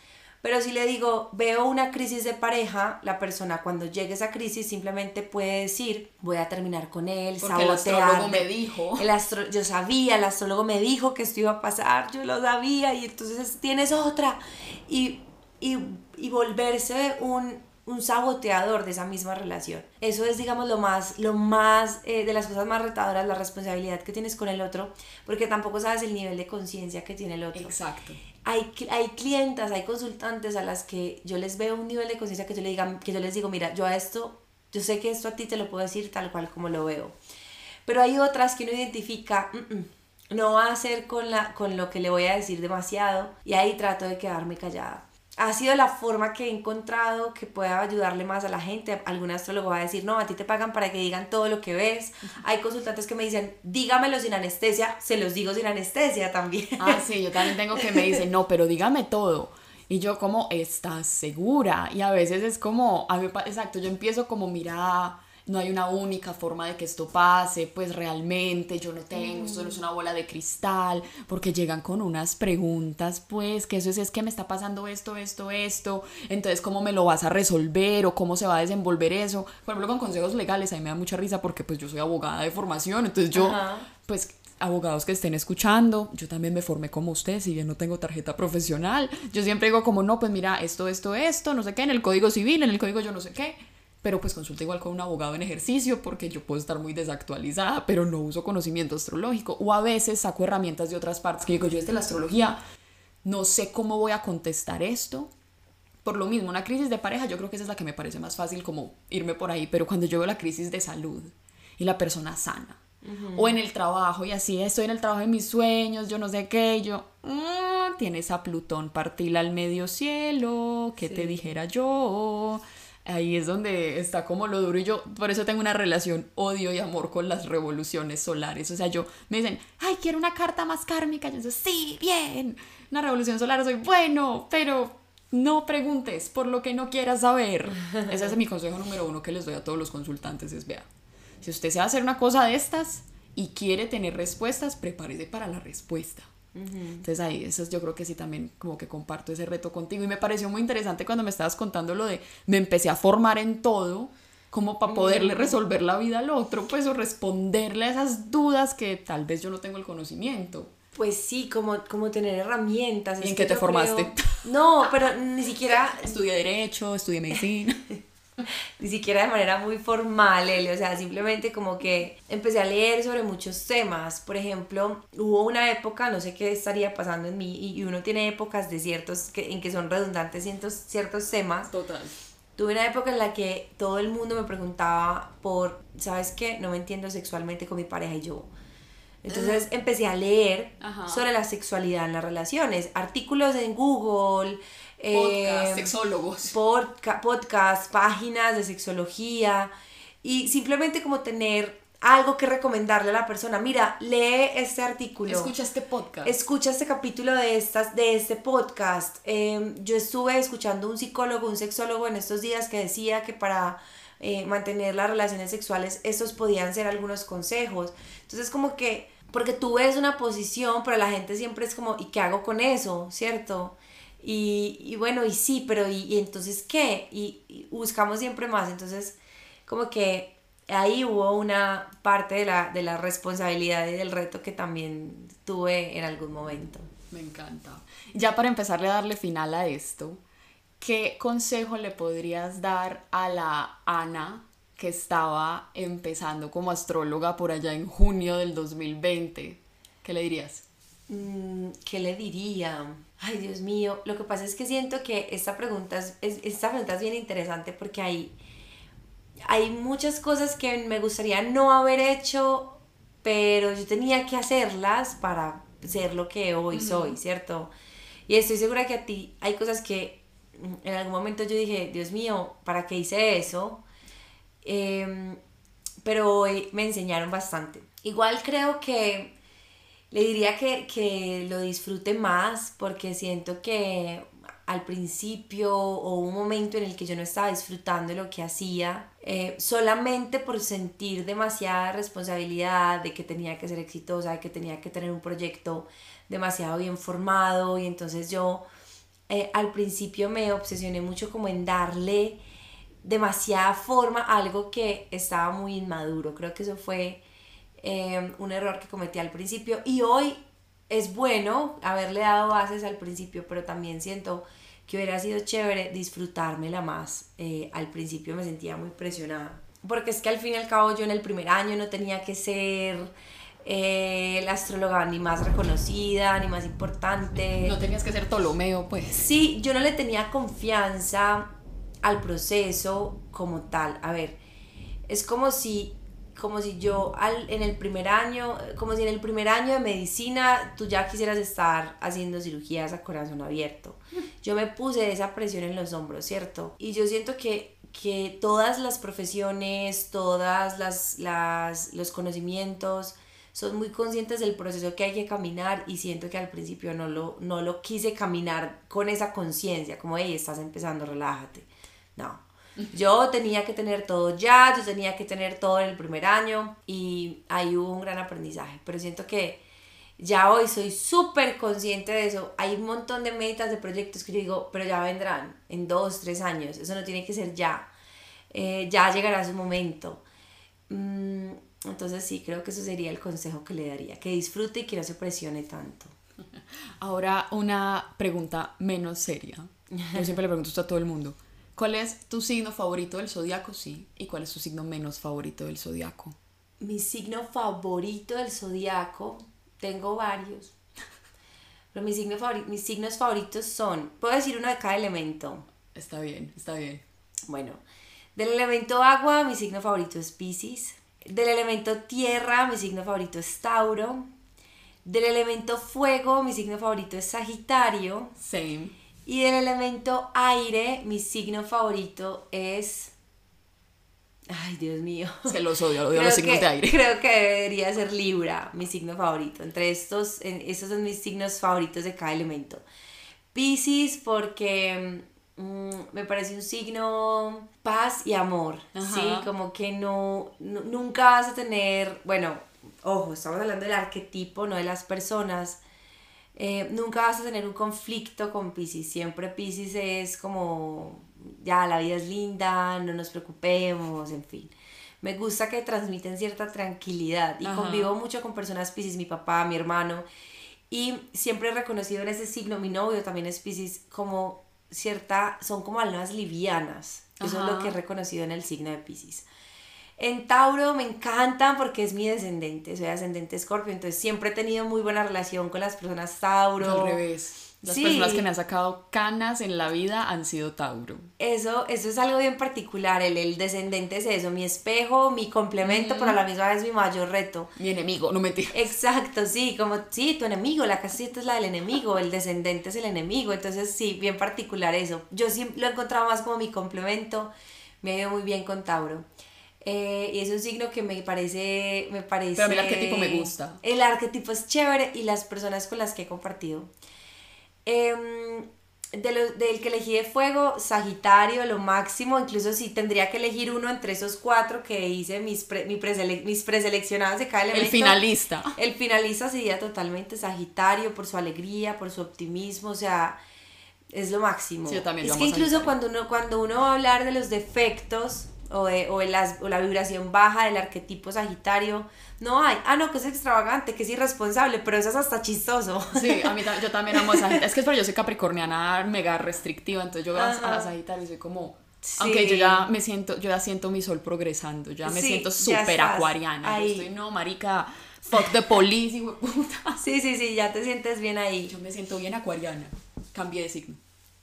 Pero si le digo, veo una crisis de pareja, la persona cuando llegue esa crisis simplemente puede decir, voy a terminar con él,
Porque el astrólogo me dijo.
El astro yo sabía, el astrólogo me dijo que esto iba a pasar, yo lo sabía y entonces tienes otra. Y, y, y volverse un, un saboteador de esa misma relación. Eso es, digamos, lo más, lo más, eh, de las cosas más retadoras, la responsabilidad que tienes con el otro, porque tampoco sabes el nivel de conciencia que tiene el otro.
Exacto.
Hay, hay clientas, hay consultantes a las que yo les veo un nivel de conciencia que yo, le diga, que yo les digo, mira, yo a esto, yo sé que esto a ti te lo puedo decir tal cual como lo veo. Pero hay otras que uno identifica, mm, mm, no va a ser con, la, con lo que le voy a decir demasiado, y ahí trato de quedarme callada ha sido la forma que he encontrado que pueda ayudarle más a la gente. Algún astrólogo va a decir, no, a ti te pagan para que digan todo lo que ves. Hay consultantes que me dicen, dígamelo sin anestesia, se los digo sin anestesia también.
Ah, sí, yo también tengo que me dicen, no, pero dígame todo. Y yo como, ¿estás segura? Y a veces es como, a mí, exacto, yo empiezo como, mira, no hay una única forma de que esto pase, pues realmente yo no tengo, esto no es una bola de cristal, porque llegan con unas preguntas, pues, que eso es, es que me está pasando esto, esto, esto, entonces cómo me lo vas a resolver o cómo se va a desenvolver eso. Por ejemplo, con consejos legales, a mí me da mucha risa porque pues yo soy abogada de formación, entonces yo, pues abogados que estén escuchando, yo también me formé como usted, si bien no tengo tarjeta profesional, yo siempre digo como, no, pues mira, esto, esto, esto, no sé qué, en el código civil, en el código yo no sé qué, pero pues consulta igual con un abogado en ejercicio porque yo puedo estar muy desactualizada, pero no uso conocimiento astrológico o a veces saco herramientas de otras partes que digo yo desde la astrología no sé cómo voy a contestar esto. Por lo mismo, una crisis de pareja yo creo que esa es la que me parece más fácil como irme por ahí, pero cuando yo veo la crisis de salud y la persona sana, o en el trabajo y así, estoy en el trabajo de mis sueños, yo no sé qué, yo, mm, tienes a Plutón partila al medio cielo, ¿qué te dijera yo? Ahí es donde está como lo duro y yo por eso tengo una relación odio y amor con las revoluciones solares. O sea, yo me dicen, ay, quiero una carta más kármica. Yo digo, sí, bien, una revolución solar, soy bueno, pero no preguntes por lo que no quieras saber. Ese es mi consejo número uno que les doy a todos los consultantes, es vea, si usted se va a hacer una cosa de estas y quiere tener respuestas, prepárese para la respuesta. Entonces ahí, eso yo creo que sí también como que comparto ese reto contigo y me pareció muy interesante cuando me estabas contando lo de me empecé a formar en todo como para poderle resolver la vida al otro, pues o responderle a esas dudas que tal vez yo no tengo el conocimiento.
Pues sí, como, como tener herramientas.
¿Y en qué te formaste?
No, pero ni siquiera...
Estudié Derecho, estudié Medicina.
ni siquiera de manera muy formal, Eli, o sea, simplemente como que empecé a leer sobre muchos temas. Por ejemplo, hubo una época, no sé qué estaría pasando en mí, y uno tiene épocas de ciertos, que, en que son redundantes ciertos, ciertos temas.
Total.
Tuve una época en la que todo el mundo me preguntaba por, ¿sabes qué? No me entiendo sexualmente con mi pareja y yo. Entonces empecé a leer sobre la sexualidad en las relaciones, artículos en Google,
Podcast, sexólogos.
podcast, páginas de sexología y simplemente como tener algo que recomendarle a la persona. Mira, lee este artículo.
Escucha este podcast.
Escucha este capítulo de, estas, de este podcast. Em, yo estuve escuchando un psicólogo, un sexólogo en estos días que decía que para eh, mantener las relaciones sexuales, estos podían ser algunos consejos. Entonces, como que, porque tú ves una posición, pero la gente siempre es como, ¿y qué hago con eso? ¿Cierto? Y, bueno, y sí, pero ¿y, entonces qué? Y, buscamos siempre más. Entonces, como que ahí hubo una parte de la, de la responsabilidad y del reto que también tuve en algún momento.
Me encanta. Ya para empezarle a darle final a esto, ¿qué consejo le podrías dar a la Ana que estaba empezando como astróloga por allá en junio del 2020? ¿Qué le dirías?
Mm, ¿Qué le diría? Ay, Dios mío, lo que pasa es que siento que esta pregunta es, esta pregunta es bien interesante porque hay, hay muchas cosas que me gustaría no haber hecho, pero yo tenía que hacerlas para ser lo que hoy soy, ¿cierto? Y estoy segura que a ti hay cosas que en algún momento yo dije, Dios mío, ¿para qué hice eso? Em, pero hoy me enseñaron bastante. Igual creo que le diría que, lo disfrute más porque siento que al principio o un momento en el que yo no estaba disfrutando de lo que hacía, eh, solamente por sentir demasiada responsabilidad de que tenía que ser exitosa, de que tenía que tener un proyecto demasiado bien formado y entonces yo eh, al principio me obsesioné mucho como en darle demasiada forma a algo que estaba muy inmaduro. Creo que eso fue eh, un error que cometí al principio y hoy es bueno haberle dado bases al principio, pero también siento que hubiera sido chévere disfrutármela más. Eh, al principio me sentía muy presionada, porque es que al fin y al cabo yo en el primer año no tenía que ser eh, la astróloga ni más reconocida, ni más importante.
No tenías que ser Ptolomeo, pues.
Sí, yo no le tenía confianza al proceso como tal. A ver, es como si como si yo al, en el primer año, como si en el primer año de medicina tú ya quisieras estar haciendo cirugías a corazón abierto. Yo me puse esa presión en los hombros, ¿cierto? Y yo siento que, que todas las profesiones, todas las, las, los conocimientos, son muy conscientes del proceso que hay que caminar y siento que al principio no lo, no lo quise caminar con esa conciencia, como, hey, estás empezando, relájate. No, yo tenía que tener todo ya, yo tenía que tener todo en el primer año y ahí hubo un gran aprendizaje, pero siento que ya hoy soy súper consciente de eso. Hay un montón de metas, de proyectos que yo digo, pero ya vendrán en dos, tres años, eso no tiene que ser ya, eh, ya llegará su momento. Mm, entonces sí, creo que eso sería el consejo que le daría, que disfrute y que no se presione tanto.
Ahora una pregunta menos seria. Yo siempre le pregunto a todo el mundo. ¿Cuál es tu signo favorito del zodiaco? Sí. ¿Y cuál es tu signo menos favorito del zodiaco?
Mi signo favorito del zodiaco, tengo varios. Pero mis, mis signos favoritos son, puedo decir uno de cada elemento.
Está bien, está bien.
Bueno, del elemento agua, mi signo favorito es Pisces. Del elemento tierra, mi signo favorito es Tauro. Del elemento fuego, mi signo favorito es Sagitario.
Same.
Y del elemento aire, mi signo favorito es... Ay, Dios mío.
Se los odio, odio los signos de aire.
Creo que debería ser Libra, mi signo favorito. Entre estos, estos son mis signos favoritos de cada elemento. Pisces, porque mm, me parece un signo paz y amor. Sí, como que no, nunca vas a tener, bueno, ojo, estamos hablando del arquetipo, no de las personas eh, nunca vas a tener un conflicto con Pisces. Siempre Pisces es como, ya, la vida es linda, no nos preocupemos, en fin. Me gusta que transmiten cierta tranquilidad y convivo mucho con personas Pisces, mi papá, mi hermano. Y siempre he reconocido en ese signo, mi novio también es Pisces, como cierta, son como almas livianas. Eso es lo que he reconocido en el signo de Pisces. En Tauro me encantan porque es mi descendente, soy ascendente Escorpio, entonces siempre he tenido muy buena relación con las personas Tauro.
Al revés. Las personas que me han sacado canas en la vida han sido Tauro.
Eso, eso es algo bien particular. El, el descendente es eso, mi espejo, mi complemento, pero a la misma vez mi mayor reto.
Mi enemigo, no mentira.
Exacto, sí, como, sí, tu enemigo, la casita es la del enemigo, el descendente es el enemigo. Entonces, sí, bien particular eso. Yo sí lo he encontrado más como mi complemento. Me ha ido muy bien con Tauro. Eh, y es un signo que me parece, me parece...
Pero a mí el arquetipo me gusta.
El arquetipo es chévere y las personas con las que he compartido. Eh, de lo, del que elegí de fuego, Sagitario, lo máximo, incluso si tendría que elegir uno entre esos cuatro que hice mis, mi mis preseleccionados de cada elemento.
El finalista.
El finalista sería totalmente Sagitario por su alegría, por su optimismo, o sea, es lo máximo.
Sí, yo también
es que incluso cuando uno, cuando uno va a hablar de los defectos o, de, o, las, o la vibración baja del arquetipo Sagitario, no hay. Ah, no, que es extravagante, que es irresponsable, pero eso es hasta chistoso.
Sí, a mí yo también amo a Sagitario. Es que es yo soy capricorniana mega restrictiva, entonces yo a, a Sagitario soy como... Aunque yo ya me siento, yo ya siento mi sol progresando, ya me siento súper acuariana. Yo estoy, no, marica, fuck the police, puta.
Sí, sí, sí, ya te sientes bien ahí.
Yo me siento bien acuariana. Cambié de signo.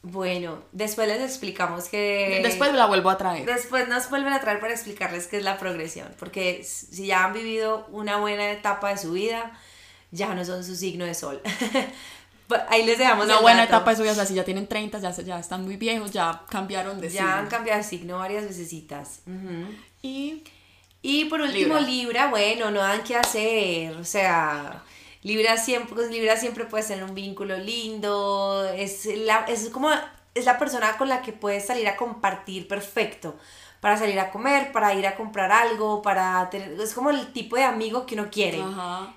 Bueno, después les explicamos que...
Después la vuelvo a traer.
Después nos vuelven a traer para explicarles qué es la progresión, porque si ya han vivido una buena etapa de su vida, ya no son su signo de sol. Ahí les dejamos
Una buena etapa de su vida, o sea, si ya tienen 30, ya, ya están muy viejos, ya cambiaron de
signo. Ya han cambiado de signo varias veces. Y... Y por último, Libra. Libra, bueno, no dan qué hacer, o sea Libra siempre, pues Libra siempre puede tener un vínculo lindo, es, la, es como, es la persona con la que puedes salir a compartir perfecto, para salir a comer, para ir a comprar algo, para tener, es como el tipo de amigo que uno quiere.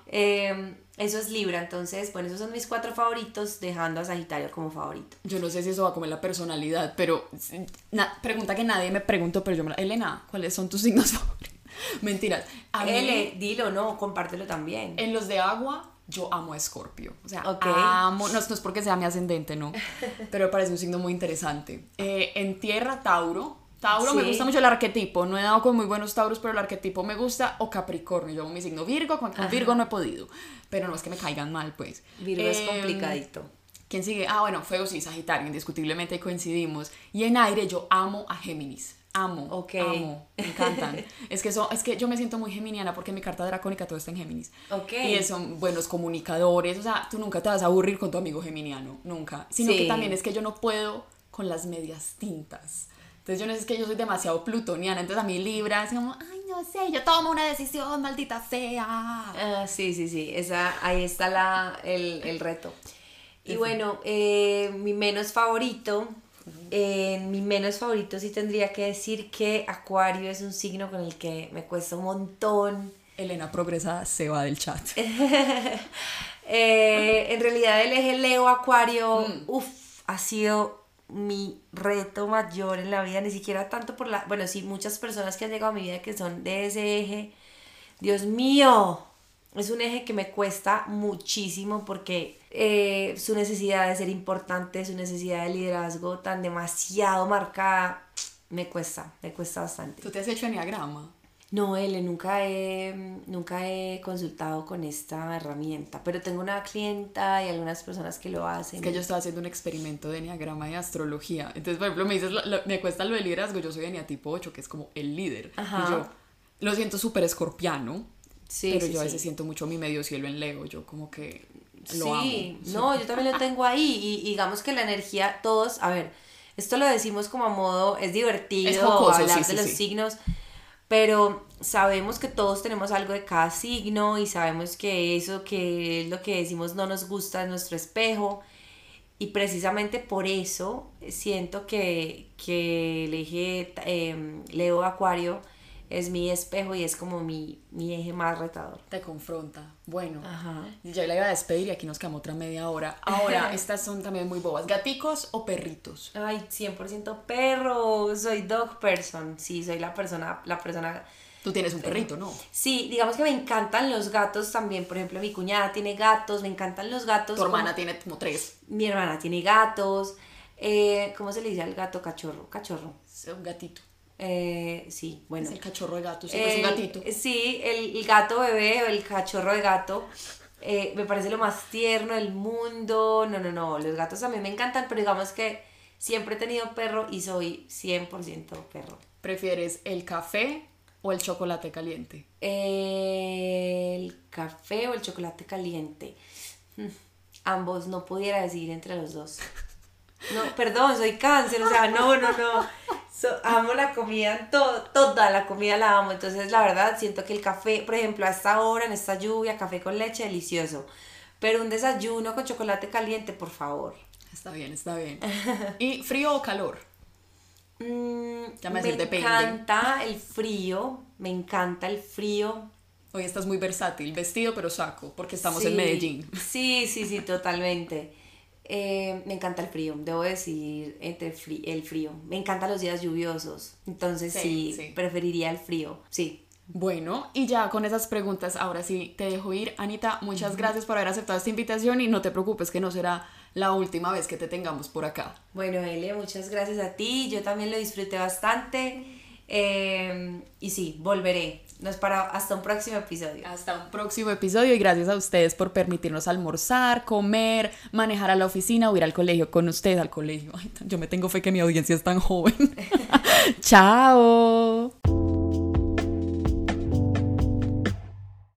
Em, eso es Libra, entonces, bueno, esos son mis cuatro favoritos, dejando a Sagitario como favorito.
Yo no sé si eso va a comer la personalidad, pero pregunta que nadie me preguntó, pero yo me la... Elena, ¿cuáles son tus signos favoritos? Mentiras.
A L, dilo, no, compártelo también.
En los de agua, yo amo a Escorpio. O sea, amo, no, es porque sea mi ascendente, no, pero me parece un signo muy interesante. Eh, en tierra, Tauro. Tauro me gusta mucho el arquetipo. No he dado con muy buenos Tauros, pero el arquetipo me gusta. O Capricornio. Yo amo mi signo Virgo. Con, Virgo no he podido. Pero no es que me caigan mal, pues.
Virgo es em, complicadito.
¿Quién sigue? Ah, bueno, Fuego sí, Sagitario. Indiscutiblemente coincidimos. Y en aire, yo amo a Géminis amo, okay. amo, me encantan. es que eso, es que yo me siento muy geminiana porque mi carta dracónica todo está en Géminis.
Okay.
Y son buenos comunicadores, o sea, tú nunca te vas a aburrir con tu amigo geminiano, nunca. Sino que también es que yo no puedo con las medias tintas. Entonces yo no sé, es que yo soy demasiado plutoniana, entonces a mí Libra es como, ay, no sé, yo tomo una decisión, maldita sea.
Ah, sí, sí, sí, esa, ahí está la, el, el reto. Y bueno, eh, mi menos favorito en mi menos favorito sí tendría que decir que Acuario es un signo con el que me cuesta un montón.
Elena Progresada se va del chat.
Eh, en realidad el eje Leo Acuario, mm. ha sido mi reto mayor en la vida, ni siquiera tanto por la, bueno, sí, muchas personas que han llegado a mi vida que son de ese eje. Dios mío, es un eje que me cuesta muchísimo porque eh, su necesidad de ser importante, su necesidad de liderazgo tan demasiado marcada, me cuesta, me cuesta bastante.
¿Tú te has hecho enneagrama?
No, Ele, nunca he, nunca he consultado con esta herramienta, pero tengo una clienta y algunas personas que lo hacen.
Es que yo estaba haciendo un experimento de enneagrama y astrología. Entonces, por ejemplo, me dices, me cuesta lo del liderazgo, yo soy tipo 8, que es como el líder. Y yo lo siento súper escorpiano, sí, pero yo a veces siento mucho mi medio cielo en Leo, yo como que sí,
no, yo también lo tengo ahí y, digamos que la energía, todos, a ver, esto lo decimos como a modo, es divertido hablar de los signos, pero sabemos que todos tenemos algo de cada signo y sabemos que eso que es lo que decimos no nos gusta es nuestro espejo y precisamente por eso siento que, que el eje em, Leo Acuario es mi espejo y es como mi, mi eje más retador.
Te confronta. Bueno, ya la iba a despedir y aquí nos quedamos otra media hora. Ahora, estas son también muy bobas. ¿Gaticos o perritos?
Ay, 100% perro. Soy dog person. Sí, soy la persona, la persona...
Tú tienes un perrito, ¿no?
Sí, digamos que me encantan los gatos también. Por ejemplo, mi cuñada tiene gatos, me encantan los gatos.
Tu hermana tiene como tres.
Mi hermana tiene gatos. Eh, ¿Cómo se le dice al gato cachorro? Cachorro.
Un gatito.
Eh, sí, bueno.
Es el cachorro de gato, es un gatito.
Sí, el, gato bebé o el cachorro de gato. Eh, me parece lo más tierno del mundo. No, no, no. Los gatos a mí me encantan, pero digamos que siempre he tenido perro y soy 100% perro.
¿Prefieres el café o el chocolate caliente?
El café o el chocolate caliente. Mm, ambos, no pudiera decidir entre los dos. No, perdón, soy cáncer, o sea, no, no, no. amo la comida, todo, toda la comida la amo. Entonces, la verdad, siento que el café, por ejemplo, a esta hora, en esta lluvia, café con leche, delicioso. Pero un desayuno con chocolate caliente, por favor.
Está bien, está bien. ¿Y frío o calor?
Mm, me encanta el frío, me encanta el frío.
Hoy estás muy versátil, vestido pero saco, porque estamos en Medellín.
Sí, sí, sí, totalmente. Eh, me encanta el frío, debo decir entre el frío. Me encantan los días lluviosos, entonces sí, preferiría el frío, sí.
Bueno, y ya con esas preguntas, ahora sí te dejo ir. Anita, muchas gracias por haber aceptado esta invitación y no te preocupes que no será la última vez que te tengamos por acá.
Bueno, Elia, muchas gracias a ti. Yo también lo disfruté bastante. Eh, y sí, volveré. Nos para hasta un próximo episodio.
Hasta un próximo episodio y gracias a ustedes por permitirnos almorzar, comer, manejar a la oficina o ir al colegio con ustedes al colegio. yo me tengo fe que mi audiencia es tan joven. Chao.